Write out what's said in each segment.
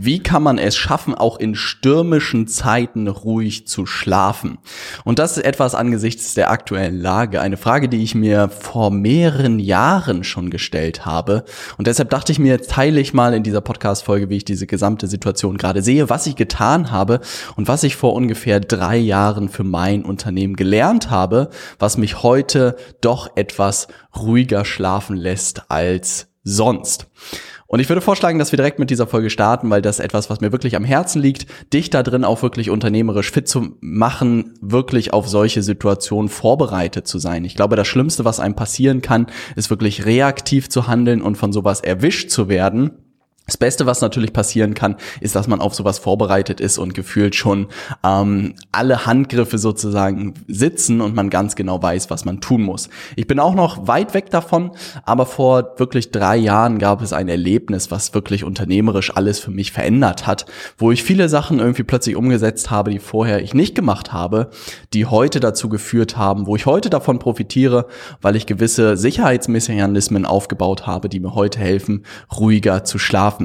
Wie kann man es schaffen, auch in stürmischen Zeiten ruhig zu schlafen? Und das ist etwas angesichts der aktuellen Lage. Eine Frage, die ich mir vor mehreren Jahren schon gestellt habe. Und deshalb dachte ich mir, jetzt teile ich mal in dieser Podcast-Folge, wie ich diese gesamte Situation gerade sehe, was ich getan habe und was ich vor ungefähr drei Jahren für mein Unternehmen gelernt habe, was mich heute doch etwas ruhiger schlafen lässt als sonst. Und ich würde vorschlagen, dass wir direkt mit dieser Folge starten, weil das etwas, was mir wirklich am Herzen liegt, dich da drin auch wirklich unternehmerisch fit zu machen, wirklich auf solche Situationen vorbereitet zu sein. Ich glaube, das Schlimmste, was einem passieren kann, ist wirklich reaktiv zu handeln und von sowas erwischt zu werden das Beste, was natürlich passieren kann, ist, dass man auf sowas vorbereitet ist und gefühlt schon ähm, alle Handgriffe sozusagen sitzen und man ganz genau weiß, was man tun muss. Ich bin auch noch weit weg davon, aber vor wirklich drei Jahren gab es ein Erlebnis, was wirklich unternehmerisch alles für mich verändert hat, wo ich viele Sachen irgendwie plötzlich umgesetzt habe, die vorher ich nicht gemacht habe, die heute dazu geführt haben, wo ich heute davon profitiere, weil ich gewisse Sicherheitsmechanismen aufgebaut habe, die mir heute helfen, ruhiger zu schlafen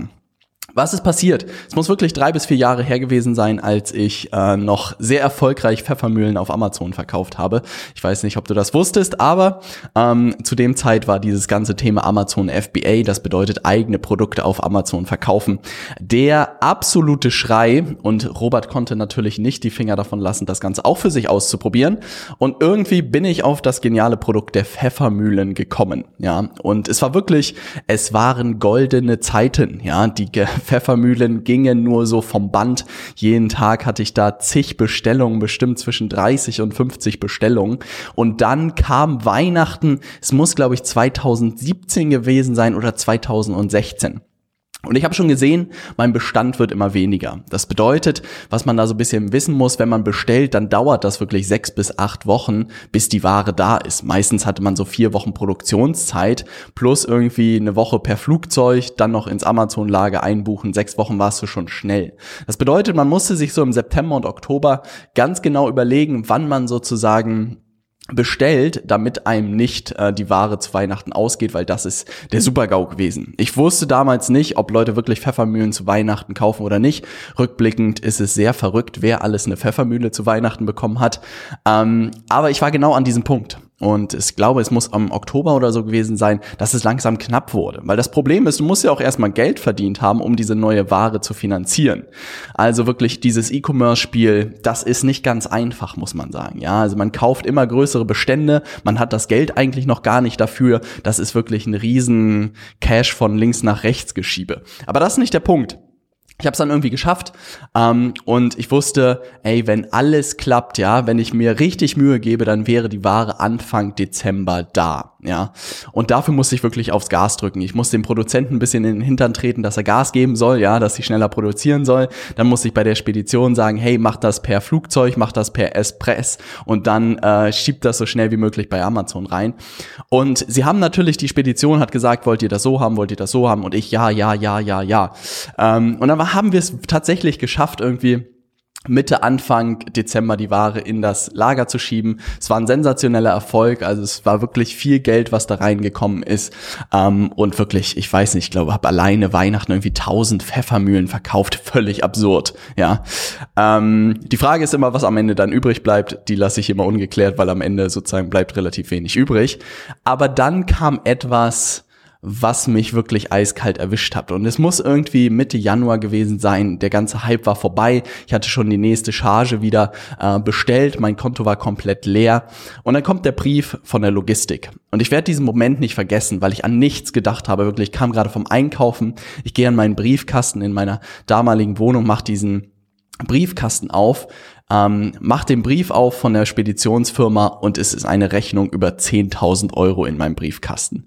was ist passiert? Es muss wirklich drei bis vier Jahre her gewesen sein, als ich äh, noch sehr erfolgreich Pfeffermühlen auf Amazon verkauft habe. Ich weiß nicht, ob du das wusstest, aber ähm, zu dem Zeit war dieses ganze Thema Amazon FBA, das bedeutet eigene Produkte auf Amazon verkaufen, der absolute Schrei. Und Robert konnte natürlich nicht die Finger davon lassen, das Ganze auch für sich auszuprobieren. Und irgendwie bin ich auf das geniale Produkt der Pfeffermühlen gekommen. Ja, und es war wirklich, es waren goldene Zeiten. Ja, die Pfeffermühlen gingen nur so vom Band. Jeden Tag hatte ich da zig Bestellungen, bestimmt zwischen 30 und 50 Bestellungen. Und dann kam Weihnachten, es muss glaube ich 2017 gewesen sein oder 2016. Und ich habe schon gesehen, mein Bestand wird immer weniger. Das bedeutet, was man da so ein bisschen wissen muss, wenn man bestellt, dann dauert das wirklich sechs bis acht Wochen, bis die Ware da ist. Meistens hatte man so vier Wochen Produktionszeit plus irgendwie eine Woche per Flugzeug, dann noch ins Amazon-Lager einbuchen. Sechs Wochen warst du schon schnell. Das bedeutet, man musste sich so im September und Oktober ganz genau überlegen, wann man sozusagen bestellt, damit einem nicht äh, die Ware zu Weihnachten ausgeht, weil das ist der Supergau gewesen. Ich wusste damals nicht, ob Leute wirklich Pfeffermühlen zu Weihnachten kaufen oder nicht. Rückblickend ist es sehr verrückt, wer alles eine Pfeffermühle zu Weihnachten bekommen hat. Ähm, aber ich war genau an diesem Punkt. Und ich glaube, es muss am Oktober oder so gewesen sein, dass es langsam knapp wurde. Weil das Problem ist, du musst ja auch erstmal Geld verdient haben, um diese neue Ware zu finanzieren. Also wirklich dieses E-Commerce-Spiel, das ist nicht ganz einfach, muss man sagen. Ja, also man kauft immer größere Bestände, man hat das Geld eigentlich noch gar nicht dafür. Das ist wirklich ein riesen Cash von links nach rechts geschiebe. Aber das ist nicht der Punkt ich habe es dann irgendwie geschafft ähm, und ich wusste, ey, wenn alles klappt, ja, wenn ich mir richtig Mühe gebe, dann wäre die Ware Anfang Dezember da, ja. Und dafür musste ich wirklich aufs Gas drücken. Ich musste dem Produzenten ein bisschen in den Hintern treten, dass er Gas geben soll, ja, dass sie schneller produzieren soll. Dann musste ich bei der Spedition sagen, hey, mach das per Flugzeug, mach das per Espress und dann äh, schiebt das so schnell wie möglich bei Amazon rein. Und sie haben natürlich, die Spedition hat gesagt, wollt ihr das so haben, wollt ihr das so haben? Und ich, ja, ja, ja, ja, ja. Ähm, und dann haben wir es tatsächlich geschafft, irgendwie Mitte, Anfang Dezember die Ware in das Lager zu schieben. Es war ein sensationeller Erfolg, also es war wirklich viel Geld, was da reingekommen ist. Ähm, und wirklich, ich weiß nicht, ich glaube, habe alleine Weihnachten irgendwie 1000 Pfeffermühlen verkauft, völlig absurd. Ja, ähm, die Frage ist immer, was am Ende dann übrig bleibt. Die lasse ich immer ungeklärt, weil am Ende sozusagen bleibt relativ wenig übrig. Aber dann kam etwas was mich wirklich eiskalt erwischt hat. Und es muss irgendwie Mitte Januar gewesen sein. Der ganze Hype war vorbei. Ich hatte schon die nächste Charge wieder äh, bestellt. Mein Konto war komplett leer. Und dann kommt der Brief von der Logistik. Und ich werde diesen Moment nicht vergessen, weil ich an nichts gedacht habe. Wirklich, ich kam gerade vom Einkaufen. Ich gehe an meinen Briefkasten in meiner damaligen Wohnung, mache diesen Briefkasten auf ähm, mach den Brief auf von der Speditionsfirma und es ist eine Rechnung über 10.000 Euro in meinem Briefkasten.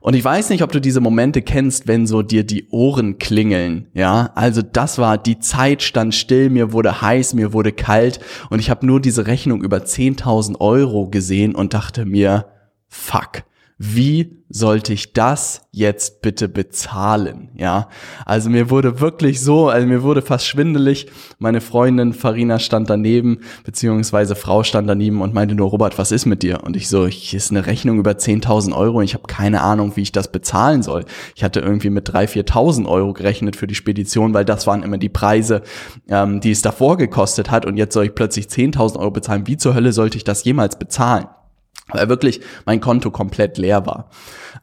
Und ich weiß nicht, ob du diese Momente kennst, wenn so dir die Ohren klingeln, ja? Also das war, die Zeit stand still, mir wurde heiß, mir wurde kalt und ich habe nur diese Rechnung über 10.000 Euro gesehen und dachte mir, fuck wie sollte ich das jetzt bitte bezahlen? Ja, also mir wurde wirklich so, also mir wurde fast schwindelig. Meine Freundin Farina stand daneben, beziehungsweise Frau stand daneben und meinte nur, Robert, was ist mit dir? Und ich so, hier ist eine Rechnung über 10.000 Euro und ich habe keine Ahnung, wie ich das bezahlen soll. Ich hatte irgendwie mit 3.000, 4.000 Euro gerechnet für die Spedition, weil das waren immer die Preise, ähm, die es davor gekostet hat und jetzt soll ich plötzlich 10.000 Euro bezahlen. Wie zur Hölle sollte ich das jemals bezahlen? Weil wirklich mein Konto komplett leer war.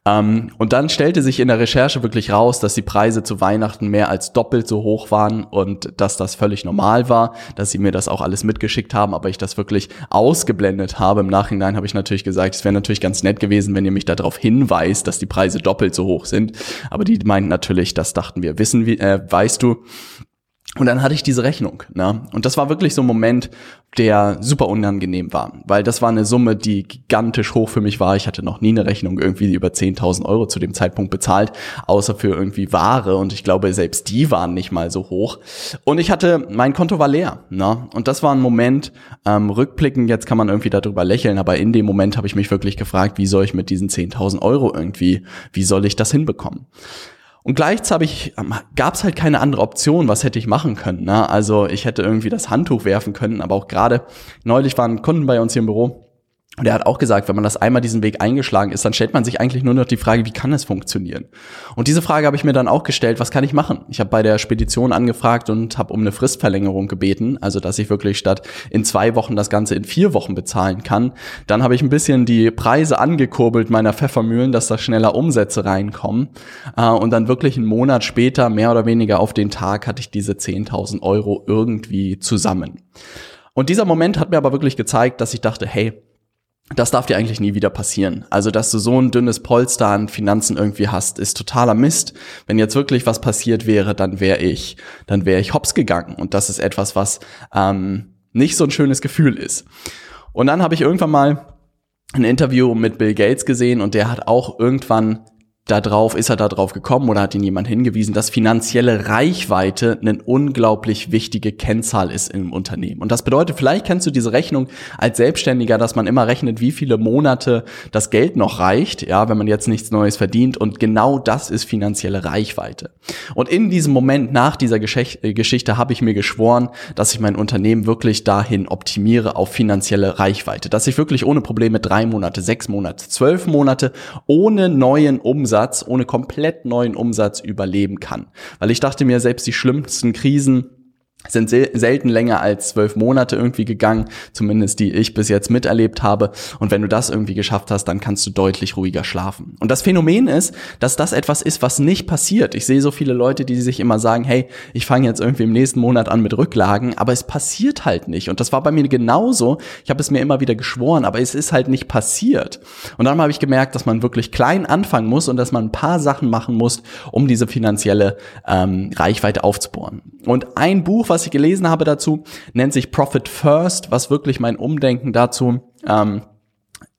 Ähm, und dann stellte sich in der Recherche wirklich raus, dass die Preise zu Weihnachten mehr als doppelt so hoch waren und dass das völlig normal war, dass sie mir das auch alles mitgeschickt haben, aber ich das wirklich ausgeblendet habe. Im Nachhinein habe ich natürlich gesagt, es wäre natürlich ganz nett gewesen, wenn ihr mich darauf hinweist, dass die Preise doppelt so hoch sind. Aber die meinten natürlich, das dachten wir, wissen wie, äh, weißt du. Und dann hatte ich diese Rechnung. Ne? Und das war wirklich so ein Moment, der super unangenehm war, weil das war eine Summe, die gigantisch hoch für mich war. Ich hatte noch nie eine Rechnung irgendwie über 10.000 Euro zu dem Zeitpunkt bezahlt, außer für irgendwie Ware. Und ich glaube, selbst die waren nicht mal so hoch. Und ich hatte, mein Konto war leer. Ne? Und das war ein Moment, ähm, rückblickend, jetzt kann man irgendwie darüber lächeln, aber in dem Moment habe ich mich wirklich gefragt, wie soll ich mit diesen 10.000 Euro irgendwie, wie soll ich das hinbekommen? Und gleichzeitig ähm, gab es halt keine andere Option, was hätte ich machen können. Ne? Also ich hätte irgendwie das Handtuch werfen können, aber auch gerade neulich waren Kunden bei uns hier im Büro, und er hat auch gesagt, wenn man das einmal diesen Weg eingeschlagen ist, dann stellt man sich eigentlich nur noch die Frage, wie kann es funktionieren? Und diese Frage habe ich mir dann auch gestellt, was kann ich machen? Ich habe bei der Spedition angefragt und habe um eine Fristverlängerung gebeten, also dass ich wirklich statt in zwei Wochen das Ganze in vier Wochen bezahlen kann. Dann habe ich ein bisschen die Preise angekurbelt meiner Pfeffermühlen, dass da schneller Umsätze reinkommen. Äh, und dann wirklich einen Monat später, mehr oder weniger auf den Tag, hatte ich diese 10.000 Euro irgendwie zusammen. Und dieser Moment hat mir aber wirklich gezeigt, dass ich dachte, hey, das darf dir eigentlich nie wieder passieren. Also, dass du so ein dünnes Polster an Finanzen irgendwie hast, ist totaler Mist. Wenn jetzt wirklich was passiert wäre, dann wäre ich, dann wäre ich hops gegangen. Und das ist etwas, was ähm, nicht so ein schönes Gefühl ist. Und dann habe ich irgendwann mal ein Interview mit Bill Gates gesehen und der hat auch irgendwann da drauf, ist er da drauf gekommen oder hat ihn jemand hingewiesen, dass finanzielle Reichweite eine unglaublich wichtige Kennzahl ist im Unternehmen. Und das bedeutet, vielleicht kennst du diese Rechnung als Selbstständiger, dass man immer rechnet, wie viele Monate das Geld noch reicht, ja, wenn man jetzt nichts Neues verdient. Und genau das ist finanzielle Reichweite. Und in diesem Moment nach dieser äh, Geschichte habe ich mir geschworen, dass ich mein Unternehmen wirklich dahin optimiere auf finanzielle Reichweite, dass ich wirklich ohne Probleme drei Monate, sechs Monate, zwölf Monate ohne neuen Umsatz Umsatz, ohne komplett neuen Umsatz überleben kann. Weil ich dachte mir, selbst die schlimmsten Krisen sind sel selten länger als zwölf Monate irgendwie gegangen, zumindest die ich bis jetzt miterlebt habe. Und wenn du das irgendwie geschafft hast, dann kannst du deutlich ruhiger schlafen. Und das Phänomen ist, dass das etwas ist, was nicht passiert. Ich sehe so viele Leute, die sich immer sagen, hey, ich fange jetzt irgendwie im nächsten Monat an mit Rücklagen, aber es passiert halt nicht. Und das war bei mir genauso. Ich habe es mir immer wieder geschworen, aber es ist halt nicht passiert. Und dann habe ich gemerkt, dass man wirklich klein anfangen muss und dass man ein paar Sachen machen muss, um diese finanzielle ähm, Reichweite aufzubauen. Und ein Buch, was ich gelesen habe dazu, nennt sich Profit First, was wirklich mein Umdenken dazu ähm,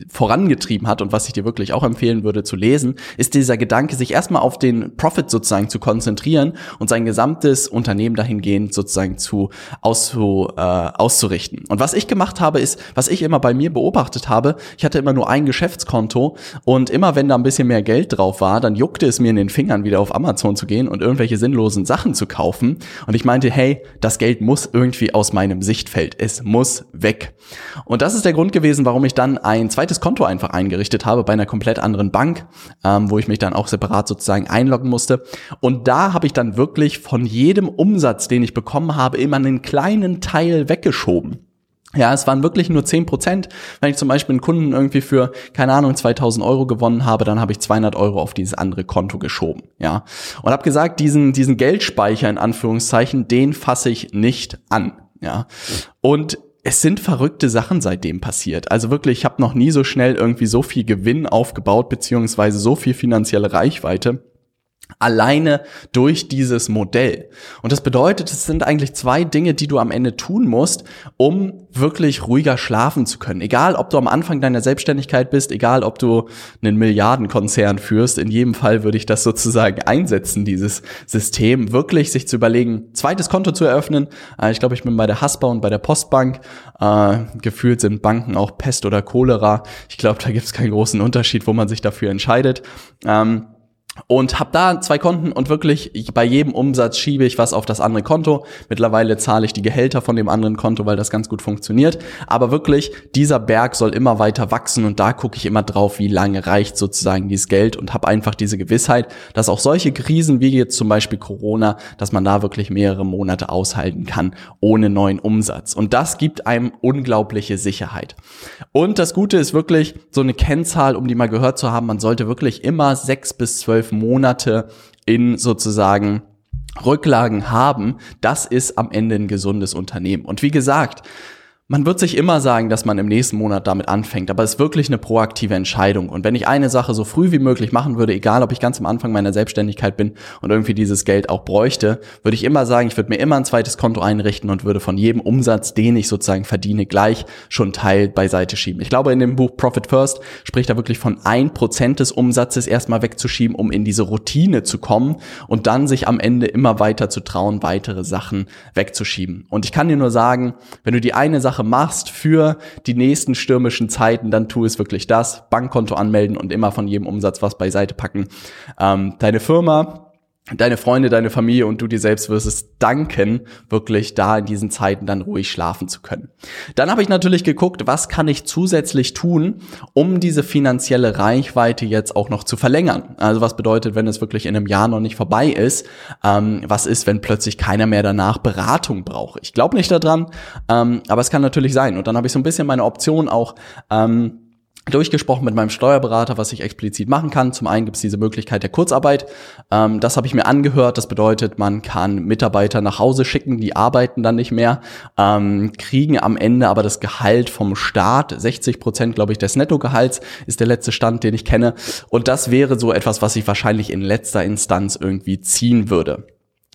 vorangetrieben hat und was ich dir wirklich auch empfehlen würde zu lesen, ist dieser Gedanke, sich erstmal auf den Profit sozusagen zu konzentrieren und sein gesamtes Unternehmen dahingehend sozusagen zu auszu, äh, auszurichten. Und was ich gemacht habe, ist, was ich immer bei mir beobachtet habe, ich hatte immer nur ein Geschäftskonto und immer wenn da ein bisschen mehr Geld drauf war, dann juckte es mir in den Fingern, wieder auf Amazon zu gehen und irgendwelche sinnlosen Sachen zu kaufen. Und ich meinte, hey, das Geld muss irgendwie aus meinem Sichtfeld. Es muss weg. Und das ist der Grund gewesen, warum ich dann ein zweites Konto einfach eingerichtet habe bei einer komplett anderen Bank, ähm, wo ich mich dann auch separat sozusagen einloggen musste. Und da habe ich dann wirklich von jedem Umsatz, den ich bekommen habe, immer einen kleinen Teil weggeschoben. Ja, es waren wirklich nur zehn Prozent. Wenn ich zum Beispiel einen Kunden irgendwie für, keine Ahnung, 2000 Euro gewonnen habe, dann habe ich 200 Euro auf dieses andere Konto geschoben. Ja, und habe gesagt, diesen, diesen Geldspeicher in Anführungszeichen, den fasse ich nicht an. Ja, und es sind verrückte Sachen seitdem passiert. Also wirklich, ich habe noch nie so schnell irgendwie so viel Gewinn aufgebaut, beziehungsweise so viel finanzielle Reichweite alleine durch dieses Modell. Und das bedeutet, es sind eigentlich zwei Dinge, die du am Ende tun musst, um wirklich ruhiger schlafen zu können. Egal, ob du am Anfang deiner Selbstständigkeit bist, egal, ob du einen Milliardenkonzern führst, in jedem Fall würde ich das sozusagen einsetzen, dieses System, wirklich sich zu überlegen, zweites Konto zu eröffnen. Äh, ich glaube, ich bin bei der Haspa und bei der Postbank. Äh, gefühlt sind Banken auch Pest oder Cholera. Ich glaube, da gibt es keinen großen Unterschied, wo man sich dafür entscheidet. Ähm, und habe da zwei Konten und wirklich ich, bei jedem Umsatz schiebe ich was auf das andere Konto. Mittlerweile zahle ich die Gehälter von dem anderen Konto, weil das ganz gut funktioniert. Aber wirklich, dieser Berg soll immer weiter wachsen und da gucke ich immer drauf, wie lange reicht sozusagen dieses Geld und habe einfach diese Gewissheit, dass auch solche Krisen wie jetzt zum Beispiel Corona, dass man da wirklich mehrere Monate aushalten kann ohne neuen Umsatz. Und das gibt einem unglaubliche Sicherheit. Und das Gute ist wirklich so eine Kennzahl, um die mal gehört zu haben, man sollte wirklich immer sechs bis zwölf zwölf Monate in sozusagen Rücklagen haben, das ist am Ende ein gesundes Unternehmen. Und wie gesagt, man wird sich immer sagen, dass man im nächsten Monat damit anfängt, aber es ist wirklich eine proaktive Entscheidung. Und wenn ich eine Sache so früh wie möglich machen würde, egal ob ich ganz am Anfang meiner Selbstständigkeit bin und irgendwie dieses Geld auch bräuchte, würde ich immer sagen, ich würde mir immer ein zweites Konto einrichten und würde von jedem Umsatz, den ich sozusagen verdiene, gleich schon Teil beiseite schieben. Ich glaube, in dem Buch Profit First spricht er wirklich von ein Prozent des Umsatzes erstmal wegzuschieben, um in diese Routine zu kommen und dann sich am Ende immer weiter zu trauen, weitere Sachen wegzuschieben. Und ich kann dir nur sagen, wenn du die eine Sache Sache machst für die nächsten stürmischen Zeiten, dann tu es wirklich das. Bankkonto anmelden und immer von jedem Umsatz was beiseite packen. Ähm, deine Firma deine Freunde, deine Familie und du dir selbst wirst es danken, wirklich da in diesen Zeiten dann ruhig schlafen zu können. Dann habe ich natürlich geguckt, was kann ich zusätzlich tun, um diese finanzielle Reichweite jetzt auch noch zu verlängern. Also was bedeutet, wenn es wirklich in einem Jahr noch nicht vorbei ist, ähm, was ist, wenn plötzlich keiner mehr danach Beratung braucht. Ich glaube nicht daran, ähm, aber es kann natürlich sein. Und dann habe ich so ein bisschen meine Option auch ähm, durchgesprochen mit meinem Steuerberater, was ich explizit machen kann. Zum einen gibt es diese Möglichkeit der Kurzarbeit. Ähm, das habe ich mir angehört. Das bedeutet, man kann Mitarbeiter nach Hause schicken, die arbeiten dann nicht mehr, ähm, kriegen am Ende aber das Gehalt vom Staat. 60 Prozent, glaube ich, des Nettogehalts ist der letzte Stand, den ich kenne. Und das wäre so etwas, was ich wahrscheinlich in letzter Instanz irgendwie ziehen würde.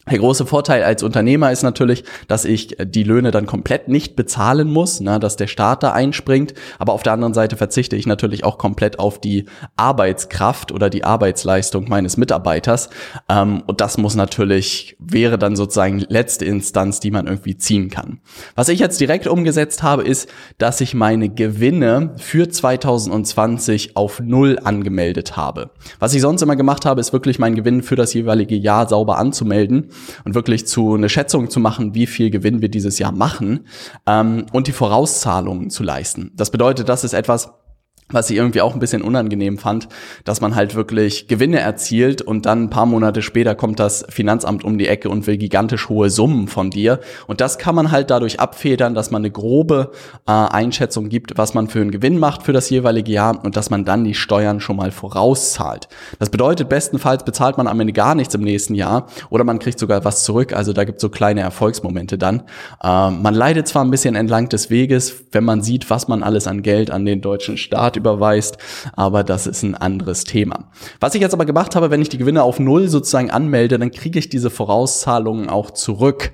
Der große Vorteil als Unternehmer ist natürlich, dass ich die Löhne dann komplett nicht bezahlen muss, ne, dass der Staat da einspringt. Aber auf der anderen Seite verzichte ich natürlich auch komplett auf die Arbeitskraft oder die Arbeitsleistung meines Mitarbeiters. Ähm, und das muss natürlich, wäre dann sozusagen letzte Instanz, die man irgendwie ziehen kann. Was ich jetzt direkt umgesetzt habe, ist, dass ich meine Gewinne für 2020 auf Null angemeldet habe. Was ich sonst immer gemacht habe, ist wirklich meinen Gewinn für das jeweilige Jahr sauber anzumelden und wirklich zu eine Schätzung zu machen, wie viel Gewinn wir dieses Jahr machen ähm, und die Vorauszahlungen zu leisten. Das bedeutet, das ist etwas, was ich irgendwie auch ein bisschen unangenehm fand, dass man halt wirklich Gewinne erzielt und dann ein paar Monate später kommt das Finanzamt um die Ecke und will gigantisch hohe Summen von dir. Und das kann man halt dadurch abfedern, dass man eine grobe äh, Einschätzung gibt, was man für einen Gewinn macht für das jeweilige Jahr und dass man dann die Steuern schon mal vorauszahlt. Das bedeutet, bestenfalls bezahlt man am Ende gar nichts im nächsten Jahr oder man kriegt sogar was zurück. Also da gibt es so kleine Erfolgsmomente dann. Äh, man leidet zwar ein bisschen entlang des Weges, wenn man sieht, was man alles an Geld an den deutschen Staat überweist, aber das ist ein anderes Thema. Was ich jetzt aber gemacht habe, wenn ich die Gewinne auf Null sozusagen anmelde, dann kriege ich diese Vorauszahlungen auch zurück.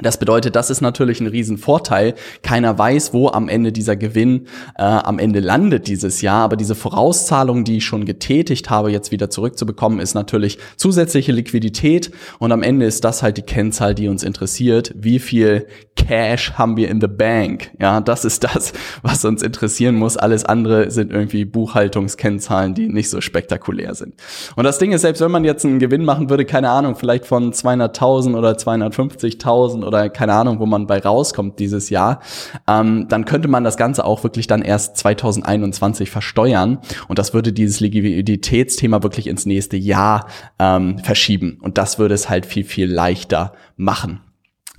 Das bedeutet, das ist natürlich ein Riesenvorteil. Keiner weiß, wo am Ende dieser Gewinn äh, am Ende landet dieses Jahr. Aber diese Vorauszahlung, die ich schon getätigt habe, jetzt wieder zurückzubekommen, ist natürlich zusätzliche Liquidität. Und am Ende ist das halt die Kennzahl, die uns interessiert. Wie viel Cash haben wir in the Bank? Ja, das ist das, was uns interessieren muss. Alles andere sind irgendwie Buchhaltungskennzahlen, die nicht so spektakulär sind. Und das Ding ist, selbst wenn man jetzt einen Gewinn machen würde, keine Ahnung, vielleicht von 200.000 oder 250.000 oder keine Ahnung, wo man bei rauskommt dieses Jahr, ähm, dann könnte man das Ganze auch wirklich dann erst 2021 versteuern und das würde dieses Liquiditätsthema wirklich ins nächste Jahr ähm, verschieben und das würde es halt viel, viel leichter machen.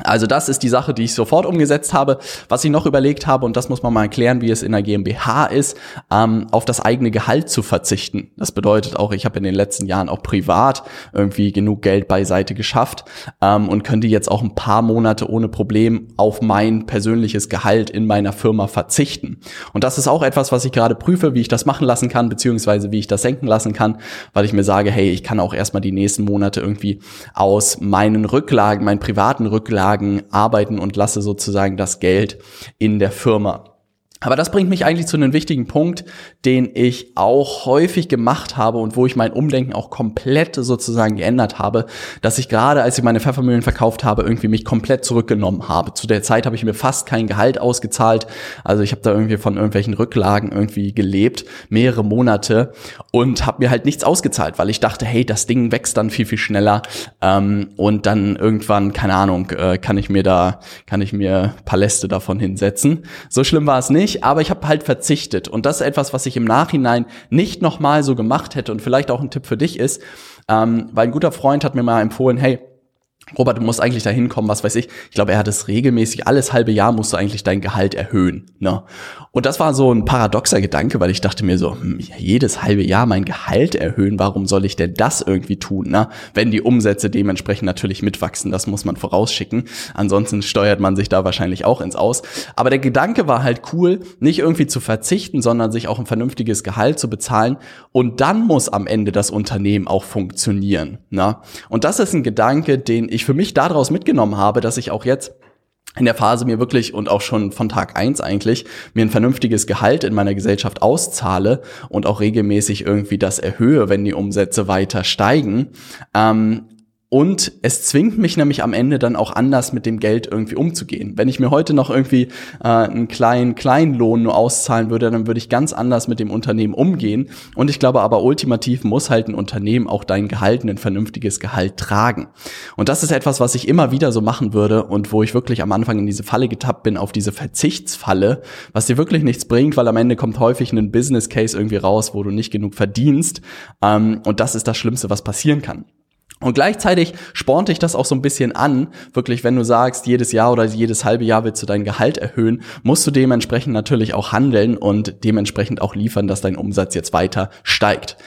Also das ist die Sache, die ich sofort umgesetzt habe. Was ich noch überlegt habe, und das muss man mal erklären, wie es in der GmbH ist, ähm, auf das eigene Gehalt zu verzichten. Das bedeutet auch, ich habe in den letzten Jahren auch privat irgendwie genug Geld beiseite geschafft ähm, und könnte jetzt auch ein paar Monate ohne Problem auf mein persönliches Gehalt in meiner Firma verzichten. Und das ist auch etwas, was ich gerade prüfe, wie ich das machen lassen kann, beziehungsweise wie ich das senken lassen kann, weil ich mir sage, hey, ich kann auch erstmal die nächsten Monate irgendwie aus meinen Rücklagen, meinen privaten Rücklagen, Anlagen arbeiten und lasse sozusagen das Geld in der Firma. Aber das bringt mich eigentlich zu einem wichtigen Punkt, den ich auch häufig gemacht habe und wo ich mein Umdenken auch komplett sozusagen geändert habe, dass ich gerade, als ich meine Pfeffermühlen verkauft habe, irgendwie mich komplett zurückgenommen habe. Zu der Zeit habe ich mir fast kein Gehalt ausgezahlt. Also ich habe da irgendwie von irgendwelchen Rücklagen irgendwie gelebt, mehrere Monate und habe mir halt nichts ausgezahlt, weil ich dachte, hey, das Ding wächst dann viel, viel schneller ähm, und dann irgendwann, keine Ahnung, äh, kann ich mir da, kann ich mir Paläste davon hinsetzen. So schlimm war es nicht nicht, aber ich habe halt verzichtet. Und das ist etwas, was ich im Nachhinein nicht nochmal so gemacht hätte und vielleicht auch ein Tipp für dich ist, ähm, weil ein guter Freund hat mir mal empfohlen, hey, Robert, du musst eigentlich dahin kommen, was weiß ich. Ich glaube, er hat es regelmäßig, alles halbe Jahr musst du eigentlich dein Gehalt erhöhen. Ne? Und das war so ein paradoxer Gedanke, weil ich dachte mir so, hm, jedes halbe Jahr mein Gehalt erhöhen, warum soll ich denn das irgendwie tun? Ne? Wenn die Umsätze dementsprechend natürlich mitwachsen, das muss man vorausschicken. Ansonsten steuert man sich da wahrscheinlich auch ins Aus. Aber der Gedanke war halt cool, nicht irgendwie zu verzichten, sondern sich auch ein vernünftiges Gehalt zu bezahlen. Und dann muss am Ende das Unternehmen auch funktionieren. Ne? Und das ist ein Gedanke, den ich für mich daraus mitgenommen habe, dass ich auch jetzt in der Phase mir wirklich und auch schon von Tag eins eigentlich mir ein vernünftiges Gehalt in meiner Gesellschaft auszahle und auch regelmäßig irgendwie das erhöhe, wenn die Umsätze weiter steigen. Ähm, und es zwingt mich nämlich am Ende dann auch anders mit dem Geld irgendwie umzugehen. Wenn ich mir heute noch irgendwie äh, einen kleinen Kleinlohn nur auszahlen würde, dann würde ich ganz anders mit dem Unternehmen umgehen. Und ich glaube aber ultimativ muss halt ein Unternehmen auch dein Gehalt, ein vernünftiges Gehalt tragen. Und das ist etwas, was ich immer wieder so machen würde und wo ich wirklich am Anfang in diese Falle getappt bin, auf diese Verzichtsfalle, was dir wirklich nichts bringt, weil am Ende kommt häufig ein Business Case irgendwie raus, wo du nicht genug verdienst. Ähm, und das ist das Schlimmste, was passieren kann. Und gleichzeitig spornt dich das auch so ein bisschen an, wirklich, wenn du sagst, jedes Jahr oder jedes halbe Jahr willst du dein Gehalt erhöhen, musst du dementsprechend natürlich auch handeln und dementsprechend auch liefern, dass dein Umsatz jetzt weiter steigt.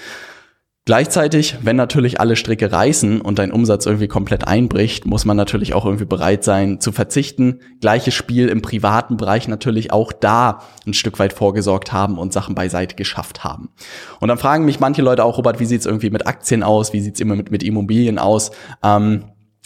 Gleichzeitig, wenn natürlich alle Stricke reißen und dein Umsatz irgendwie komplett einbricht, muss man natürlich auch irgendwie bereit sein zu verzichten. Gleiches Spiel im privaten Bereich natürlich auch da ein Stück weit vorgesorgt haben und Sachen beiseite geschafft haben. Und dann fragen mich manche Leute auch, Robert, wie sieht's irgendwie mit Aktien aus? Wie sieht's immer mit, mit Immobilien aus? Ähm,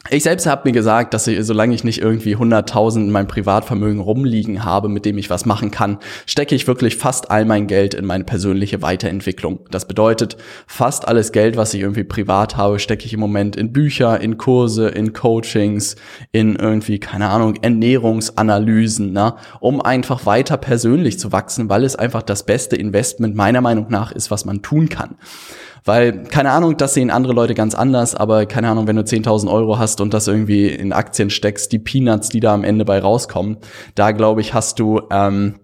ich selbst habe mir gesagt, dass ich, solange ich nicht irgendwie 100.000 in meinem Privatvermögen rumliegen habe, mit dem ich was machen kann, stecke ich wirklich fast all mein Geld in meine persönliche Weiterentwicklung. Das bedeutet, fast alles Geld, was ich irgendwie privat habe, stecke ich im Moment in Bücher, in Kurse, in Coachings, in irgendwie, keine Ahnung, Ernährungsanalysen, ne? um einfach weiter persönlich zu wachsen, weil es einfach das beste Investment meiner Meinung nach ist, was man tun kann. Weil, keine Ahnung, das sehen andere Leute ganz anders, aber keine Ahnung, wenn du 10.000 Euro hast und das irgendwie in Aktien steckst, die Peanuts, die da am Ende bei rauskommen, da glaube ich, hast du, ähm,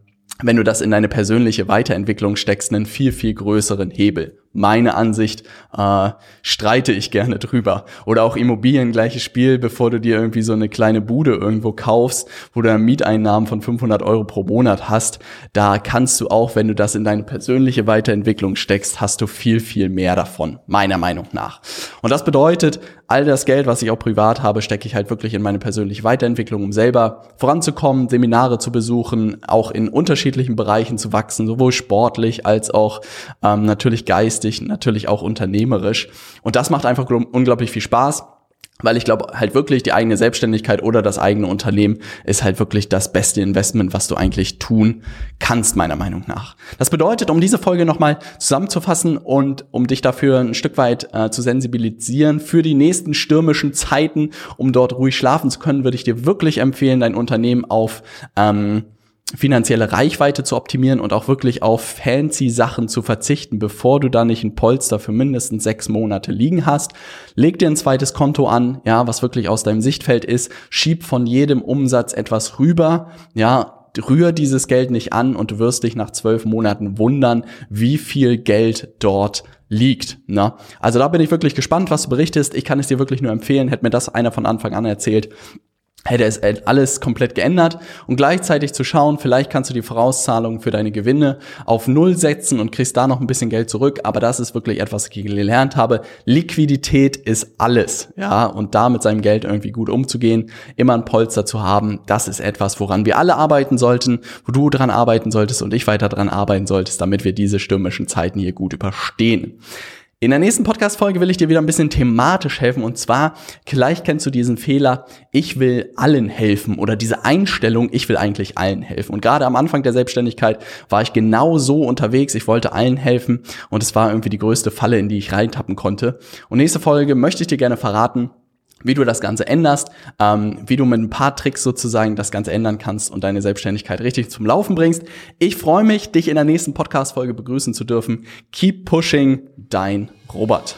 wenn du das in deine persönliche Weiterentwicklung steckst, einen viel, viel größeren Hebel meine Ansicht, äh, streite ich gerne drüber. Oder auch Immobilien, gleiches Spiel, bevor du dir irgendwie so eine kleine Bude irgendwo kaufst, wo du Mieteinnahmen von 500 Euro pro Monat hast, da kannst du auch, wenn du das in deine persönliche Weiterentwicklung steckst, hast du viel, viel mehr davon, meiner Meinung nach. Und das bedeutet, all das Geld, was ich auch privat habe, stecke ich halt wirklich in meine persönliche Weiterentwicklung, um selber voranzukommen, Seminare zu besuchen, auch in unterschiedlichen Bereichen zu wachsen, sowohl sportlich als auch ähm, natürlich geistig langfristig, natürlich auch unternehmerisch. Und das macht einfach unglaublich viel Spaß. Weil ich glaube halt wirklich, die eigene Selbstständigkeit oder das eigene Unternehmen ist halt wirklich das beste Investment, was du eigentlich tun kannst, meiner Meinung nach. Das bedeutet, um diese Folge nochmal zusammenzufassen und um dich dafür ein Stück weit äh, zu sensibilisieren für die nächsten stürmischen Zeiten, um dort ruhig schlafen zu können, würde ich dir wirklich empfehlen, dein Unternehmen auf ähm, finanzielle Reichweite zu optimieren und auch wirklich auf fancy Sachen zu verzichten, bevor du da nicht ein Polster für mindestens sechs Monate liegen hast. Leg dir ein zweites Konto an, ja, was wirklich aus deinem Sichtfeld ist. Schieb von jedem Umsatz etwas rüber, ja, rühr dieses Geld nicht an und du wirst dich nach zwölf Monaten wundern, wie viel Geld dort liegt. Ne? Also da bin ich wirklich gespannt, was du berichtest. Ich kann es dir wirklich nur empfehlen. Hätte mir das einer von Anfang an erzählt, hätte es alles komplett geändert und gleichzeitig zu schauen, vielleicht kannst du die Vorauszahlungen für deine Gewinne auf Null setzen und kriegst da noch ein bisschen Geld zurück, aber das ist wirklich etwas, was ich gelernt habe. Liquidität ist alles, ja, und da mit seinem Geld irgendwie gut umzugehen, immer ein Polster zu haben, das ist etwas, woran wir alle arbeiten sollten, wo du dran arbeiten solltest und ich weiter dran arbeiten solltest, damit wir diese stürmischen Zeiten hier gut überstehen. In der nächsten Podcast-Folge will ich dir wieder ein bisschen thematisch helfen und zwar, vielleicht kennst du diesen Fehler, ich will allen helfen oder diese Einstellung, ich will eigentlich allen helfen. Und gerade am Anfang der Selbstständigkeit war ich genau so unterwegs, ich wollte allen helfen und es war irgendwie die größte Falle, in die ich reintappen konnte. Und nächste Folge möchte ich dir gerne verraten, wie du das Ganze änderst, ähm, wie du mit ein paar Tricks sozusagen das Ganze ändern kannst und deine Selbstständigkeit richtig zum Laufen bringst. Ich freue mich, dich in der nächsten Podcast-Folge begrüßen zu dürfen. Keep pushing, dein Robert.